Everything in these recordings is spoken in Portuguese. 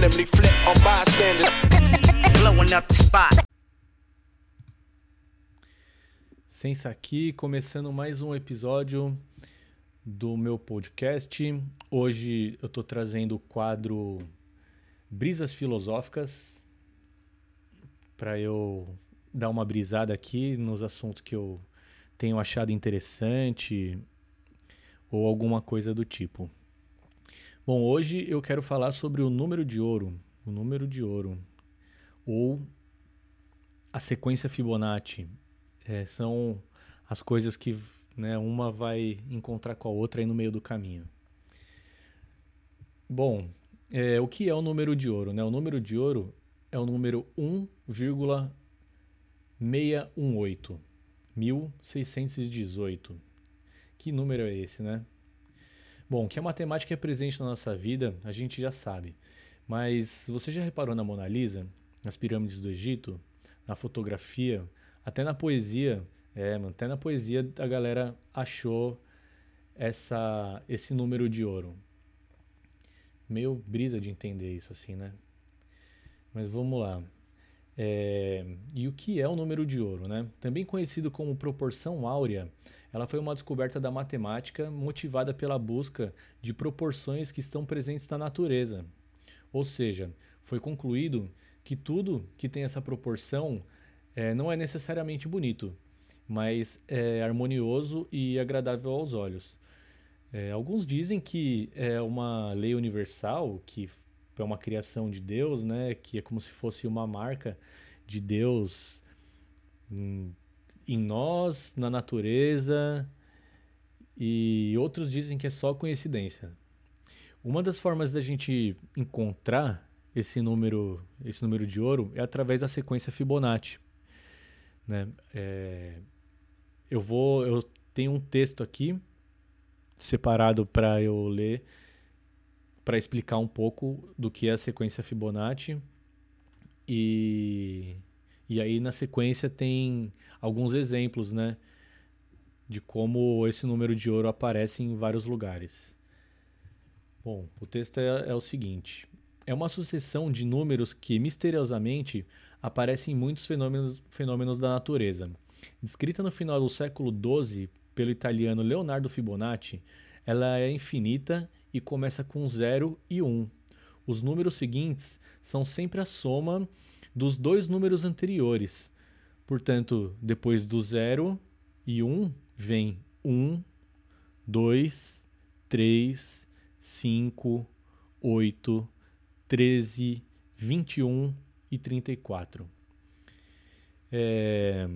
randomly flip on bystanders. Blowing up the spot. Sensa aqui, começando mais um episódio do meu podcast. Hoje eu tô trazendo o quadro Brisas Filosóficas para eu dar uma brisada aqui nos assuntos que eu tenho achado interessante ou alguma coisa do tipo. Bom, hoje eu quero falar sobre o número de ouro, o número de ouro ou a sequência Fibonacci. É, são as coisas que né, uma vai encontrar com a outra aí no meio do caminho. Bom, é, o que é o número de ouro? Né? O número de ouro é o número 1,618. 1618. Que número é esse, né? Bom, que a matemática é presente na nossa vida, a gente já sabe. Mas você já reparou na Mona Lisa, nas pirâmides do Egito, na fotografia, até na poesia? É, até na poesia a galera achou essa, esse número de ouro. Meio brisa de entender isso assim, né? Mas vamos lá. É, e o que é o número de ouro? Né? Também conhecido como proporção áurea, ela foi uma descoberta da matemática motivada pela busca de proporções que estão presentes na natureza. Ou seja, foi concluído que tudo que tem essa proporção é, não é necessariamente bonito, mas é harmonioso e agradável aos olhos. É, alguns dizem que é uma lei universal que é uma criação de Deus, né? Que é como se fosse uma marca de Deus em, em nós, na natureza. E outros dizem que é só coincidência. Uma das formas da gente encontrar esse número, esse número de ouro é através da sequência Fibonacci. Né? É, eu vou, eu tenho um texto aqui separado para eu ler para explicar um pouco do que é a sequência Fibonacci. E, e aí na sequência tem alguns exemplos, né? De como esse número de ouro aparece em vários lugares. Bom, o texto é, é o seguinte: é uma sucessão de números que misteriosamente aparecem em muitos fenômenos, fenômenos da natureza. Descrita no final do século XII pelo italiano Leonardo Fibonacci, ela é infinita e começa com 0 e 1. Um. Os números seguintes são sempre a soma dos dois números anteriores. Portanto, depois do 0 e 1 um, vem 1, 2, 3, 5, 8, 13, 21 e 34. É...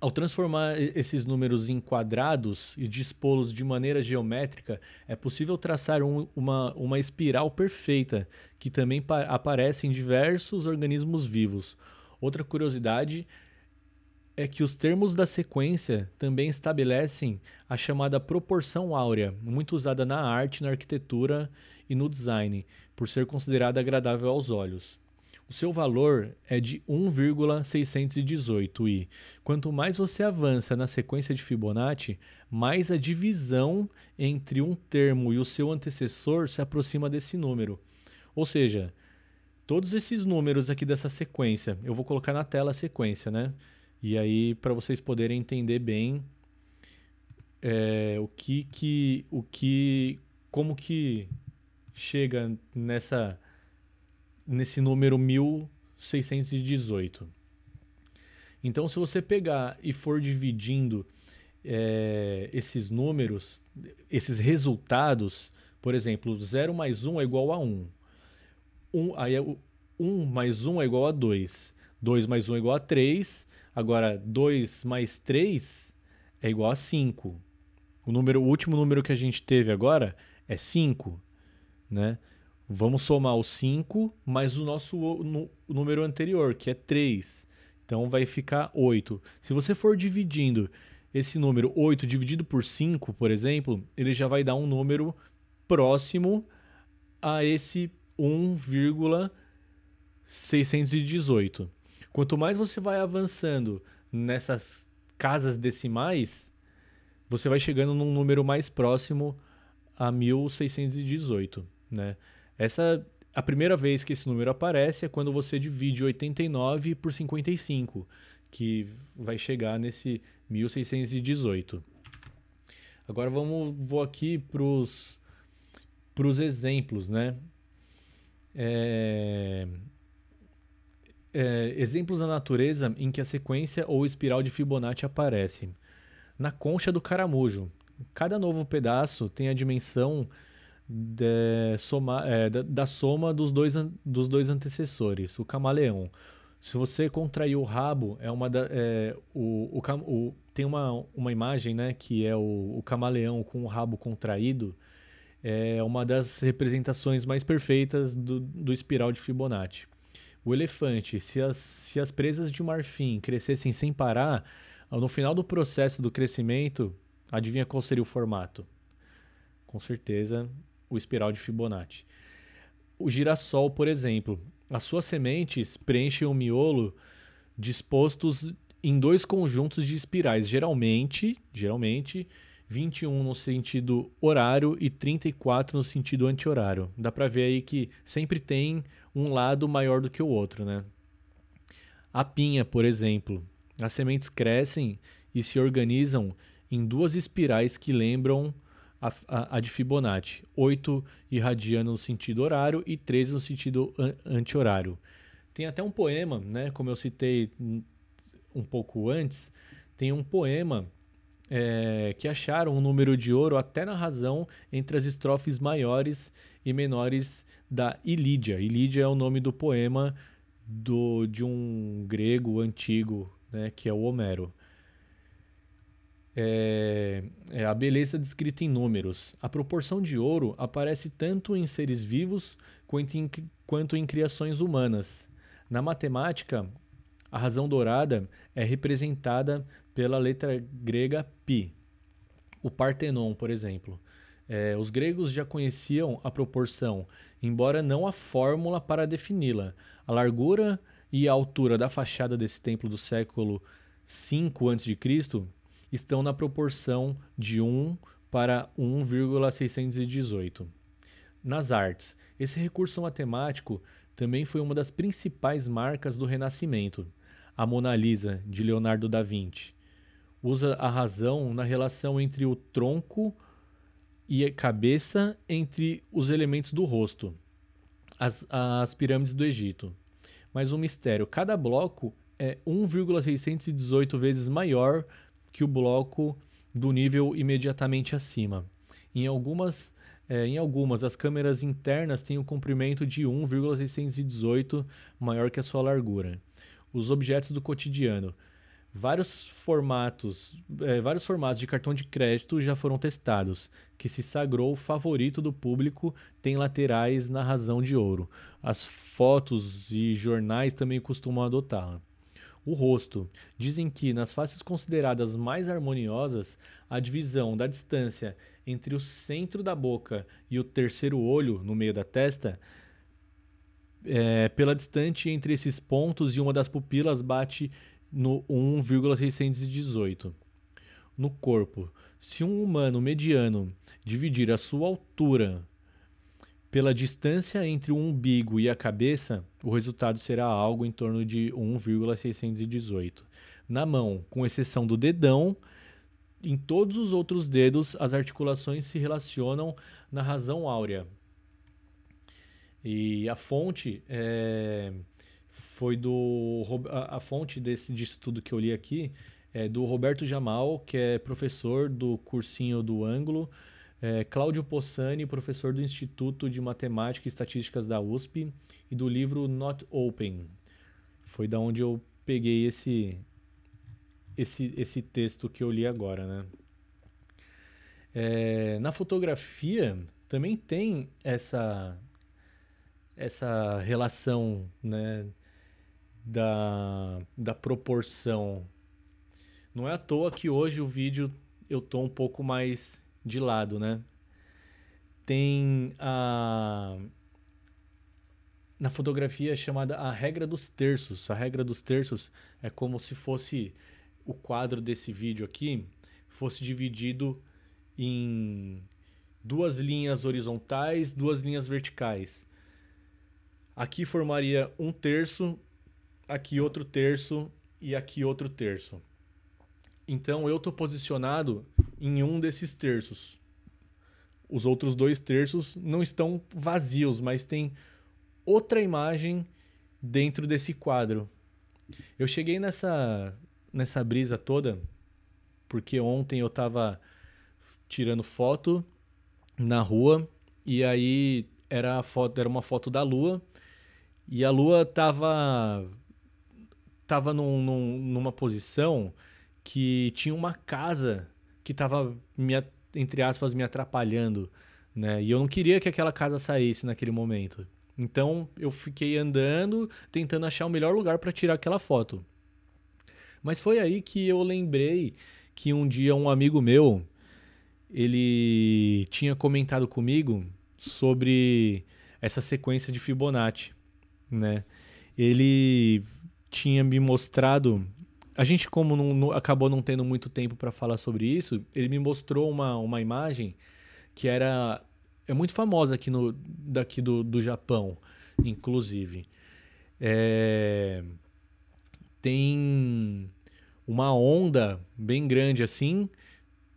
Ao transformar esses números em quadrados e dispô-los de maneira geométrica, é possível traçar um, uma, uma espiral perfeita, que também aparece em diversos organismos vivos. Outra curiosidade é que os termos da sequência também estabelecem a chamada proporção áurea, muito usada na arte, na arquitetura e no design, por ser considerada agradável aos olhos. O seu valor é de 1,618 e quanto mais você avança na sequência de Fibonacci, mais a divisão entre um termo e o seu antecessor se aproxima desse número. Ou seja, todos esses números aqui dessa sequência, eu vou colocar na tela a sequência, né? E aí para vocês poderem entender bem é, o que que o que como que chega nessa nesse número 1618. Então, se você pegar e for dividindo é, esses números, esses resultados, por exemplo, 0 mais 1 é igual a 1. 1 aí é, 1 mais 1 é igual a 2. 2 mais 1 é igual a 3. Agora, 2 mais 3 é igual a 5. O, número, o último número que a gente teve agora é 5. Né? Vamos somar o 5 mais o nosso o número anterior, que é 3. Então vai ficar 8. Se você for dividindo esse número 8 dividido por 5, por exemplo, ele já vai dar um número próximo a esse 1,618. Quanto mais você vai avançando nessas casas decimais, você vai chegando num número mais próximo a 1618, né? Essa a primeira vez que esse número aparece é quando você divide 89 por 55, que vai chegar nesse 1618. Agora vamos vou aqui para os exemplos, né? É, é, exemplos da natureza em que a sequência ou espiral de Fibonacci aparece. Na concha do caramujo. Cada novo pedaço tem a dimensão de, soma, é, da, da, soma dos dois, dos dois antecessores, o camaleão. Se você contrair o rabo, é uma da, é, o, o, o, tem uma, uma imagem né, que é o, o camaleão com o rabo contraído. É uma das representações mais perfeitas do, do espiral de Fibonacci. O elefante, se as, se as presas de marfim crescessem sem parar, no final do processo do crescimento, adivinha qual seria o formato? Com certeza, o espiral de Fibonacci. O girassol, por exemplo, as suas sementes preenchem o miolo dispostos em dois conjuntos de espirais, geralmente, geralmente 21 no sentido horário e 34 no sentido anti-horário. Dá para ver aí que sempre tem um lado maior do que o outro, né? A pinha, por exemplo, as sementes crescem e se organizam em duas espirais que lembram a, a, a de Fibonacci, 8 irradiando no sentido horário e 13 no sentido an anti-horário. Tem até um poema, né, como eu citei um pouco antes, tem um poema é, que acharam um número de ouro até na razão entre as estrofes maiores e menores da Ilídia. Ilídia é o nome do poema do, de um grego antigo, né, que é o Homero é, é a beleza descrita em números. A proporção de ouro aparece tanto em seres vivos quanto em, quanto em criações humanas. Na matemática, a razão dourada é representada pela letra grega π. O Partenon, por exemplo. É, os gregos já conheciam a proporção, embora não a fórmula para defini-la. A largura e a altura da fachada desse templo do século V a.C estão na proporção de 1 para 1,618. Nas artes, esse recurso matemático também foi uma das principais marcas do Renascimento. A Mona Lisa, de Leonardo da Vinci, usa a razão na relação entre o tronco e a cabeça entre os elementos do rosto, as, as pirâmides do Egito. Mas um mistério: cada bloco é 1,618 vezes maior que o bloco do nível imediatamente acima. Em algumas, é, em algumas, as câmeras internas têm um comprimento de 1,618 maior que a sua largura. Os objetos do cotidiano. Vários formatos, é, vários formatos de cartão de crédito já foram testados, que se sagrou favorito do público, tem laterais na razão de ouro. As fotos e jornais também costumam adotá-la. O rosto. Dizem que nas faces consideradas mais harmoniosas, a divisão da distância entre o centro da boca e o terceiro olho, no meio da testa, é, pela distante entre esses pontos e uma das pupilas bate no 1,618. No corpo, se um humano mediano dividir a sua altura pela distância entre o umbigo e a cabeça, o resultado será algo em torno de 1,618. Na mão, com exceção do dedão, em todos os outros dedos, as articulações se relacionam na razão áurea. E a fonte é, foi do. A, fonte desse, disso tudo que eu li aqui é do Roberto Jamal, que é professor do cursinho do ângulo é, Cláudio Possani, professor do Instituto de Matemática e Estatísticas da USP, e do livro Not Open. Foi da onde eu peguei esse, esse, esse texto que eu li agora, né? É, na fotografia também tem essa essa relação, né, da, da proporção. Não é à toa que hoje o vídeo eu tô um pouco mais de lado, né? Tem a na fotografia chamada a regra dos terços. A regra dos terços é como se fosse o quadro desse vídeo aqui fosse dividido em duas linhas horizontais, duas linhas verticais. aqui formaria um terço, aqui outro terço e aqui outro terço. Então eu estou posicionado em um desses terços. Os outros dois terços não estão vazios, mas tem outra imagem dentro desse quadro. Eu cheguei nessa nessa brisa toda porque ontem eu estava tirando foto na rua e aí era foto era uma foto da lua e a lua tava tava num, num, numa posição que tinha uma casa que tava me entre aspas me atrapalhando, né? E eu não queria que aquela casa saísse naquele momento. Então eu fiquei andando, tentando achar o melhor lugar para tirar aquela foto. Mas foi aí que eu lembrei que um dia um amigo meu ele tinha comentado comigo sobre essa sequência de Fibonacci, né? Ele tinha me mostrado a gente como não, não, acabou não tendo muito tempo para falar sobre isso, ele me mostrou uma, uma imagem que era é muito famosa aqui no daqui do, do Japão, inclusive. É, tem uma onda bem grande assim,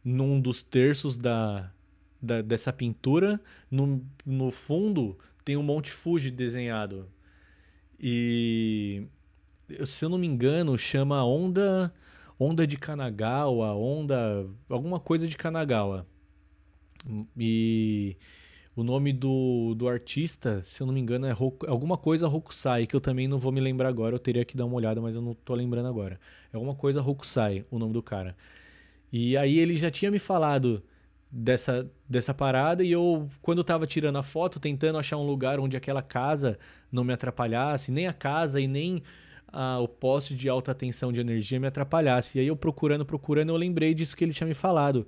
num dos terços da, da dessa pintura. No, no fundo tem um Monte Fuji desenhado. E se eu não me engano, chama onda onda de Kanagawa, onda alguma coisa de Kanagawa. E o nome do, do artista, se eu não me engano, é Roku, alguma coisa Hokusai, que eu também não vou me lembrar agora, eu teria que dar uma olhada, mas eu não tô lembrando agora. É alguma coisa Hokusai, o nome do cara. E aí ele já tinha me falado dessa, dessa parada e eu, quando eu tava tirando a foto, tentando achar um lugar onde aquela casa não me atrapalhasse, nem a casa e nem o poste de alta tensão de energia me atrapalhasse. E aí eu procurando, procurando, eu lembrei disso que ele tinha me falado.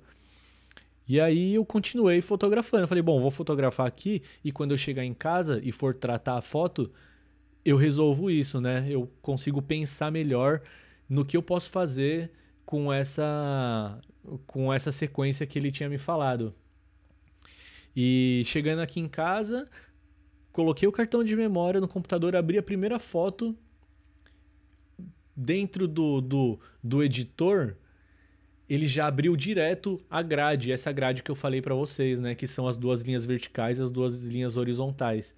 E aí eu continuei fotografando. falei, bom, vou fotografar aqui e quando eu chegar em casa e for tratar a foto, eu resolvo isso, né? Eu consigo pensar melhor no que eu posso fazer com essa com essa sequência que ele tinha me falado. E chegando aqui em casa, coloquei o cartão de memória no computador, abri a primeira foto dentro do, do, do editor, ele já abriu direto a grade, essa grade que eu falei para vocês, né, que são as duas linhas verticais e as duas linhas horizontais.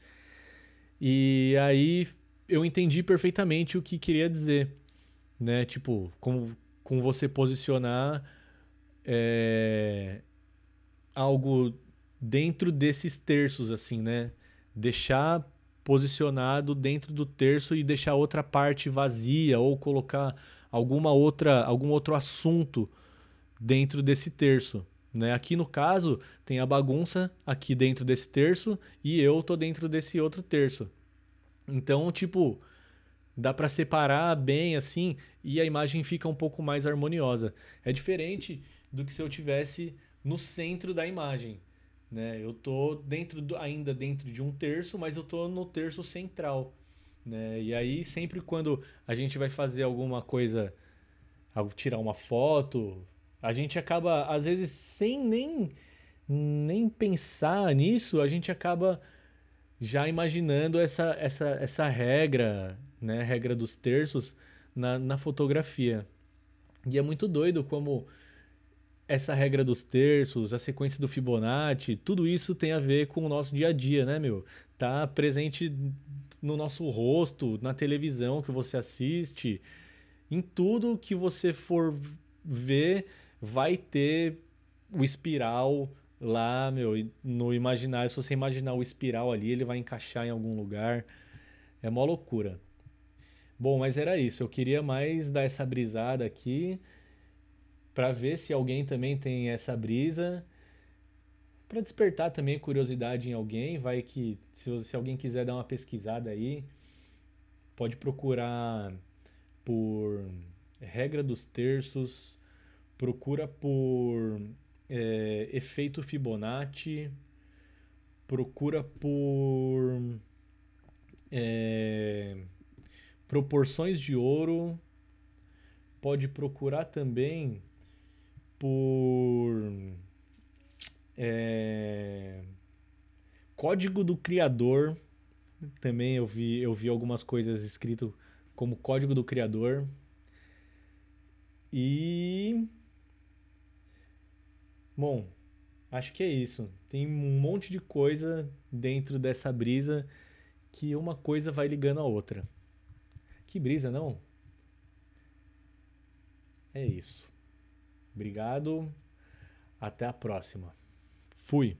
E aí eu entendi perfeitamente o que queria dizer, né, tipo, com, com você posicionar é, algo dentro desses terços, assim, né, deixar posicionado dentro do terço e deixar outra parte vazia ou colocar alguma outra algum outro assunto dentro desse terço. Né? Aqui no caso tem a bagunça aqui dentro desse terço e eu tô dentro desse outro terço. Então, tipo, dá para separar bem assim e a imagem fica um pouco mais harmoniosa. É diferente do que se eu tivesse no centro da imagem. Né? Eu tô dentro do, ainda dentro de um terço, mas eu tô no terço central. Né? E aí, sempre quando a gente vai fazer alguma coisa, tirar uma foto, a gente acaba, às vezes, sem nem, nem pensar nisso, a gente acaba já imaginando essa, essa, essa regra, né? regra dos terços na, na fotografia. E é muito doido como essa regra dos terços, a sequência do Fibonacci, tudo isso tem a ver com o nosso dia a dia, né, meu? Tá presente no nosso rosto, na televisão que você assiste, em tudo que você for ver, vai ter o espiral lá, meu, no imaginário. Se você imaginar o espiral ali, ele vai encaixar em algum lugar. É uma loucura. Bom, mas era isso. Eu queria mais dar essa brisada aqui para ver se alguém também tem essa brisa, para despertar também curiosidade em alguém, vai que se, se alguém quiser dar uma pesquisada aí, pode procurar por regra dos terços, procura por é, efeito Fibonacci, procura por é, proporções de ouro, pode procurar também por é, código do criador, Também eu vi, eu vi algumas coisas escrito como código do criador. E bom, acho que é isso. Tem um monte de coisa dentro dessa brisa que uma coisa vai ligando a outra. Que brisa, não? É isso. Obrigado. Até a próxima. Fui.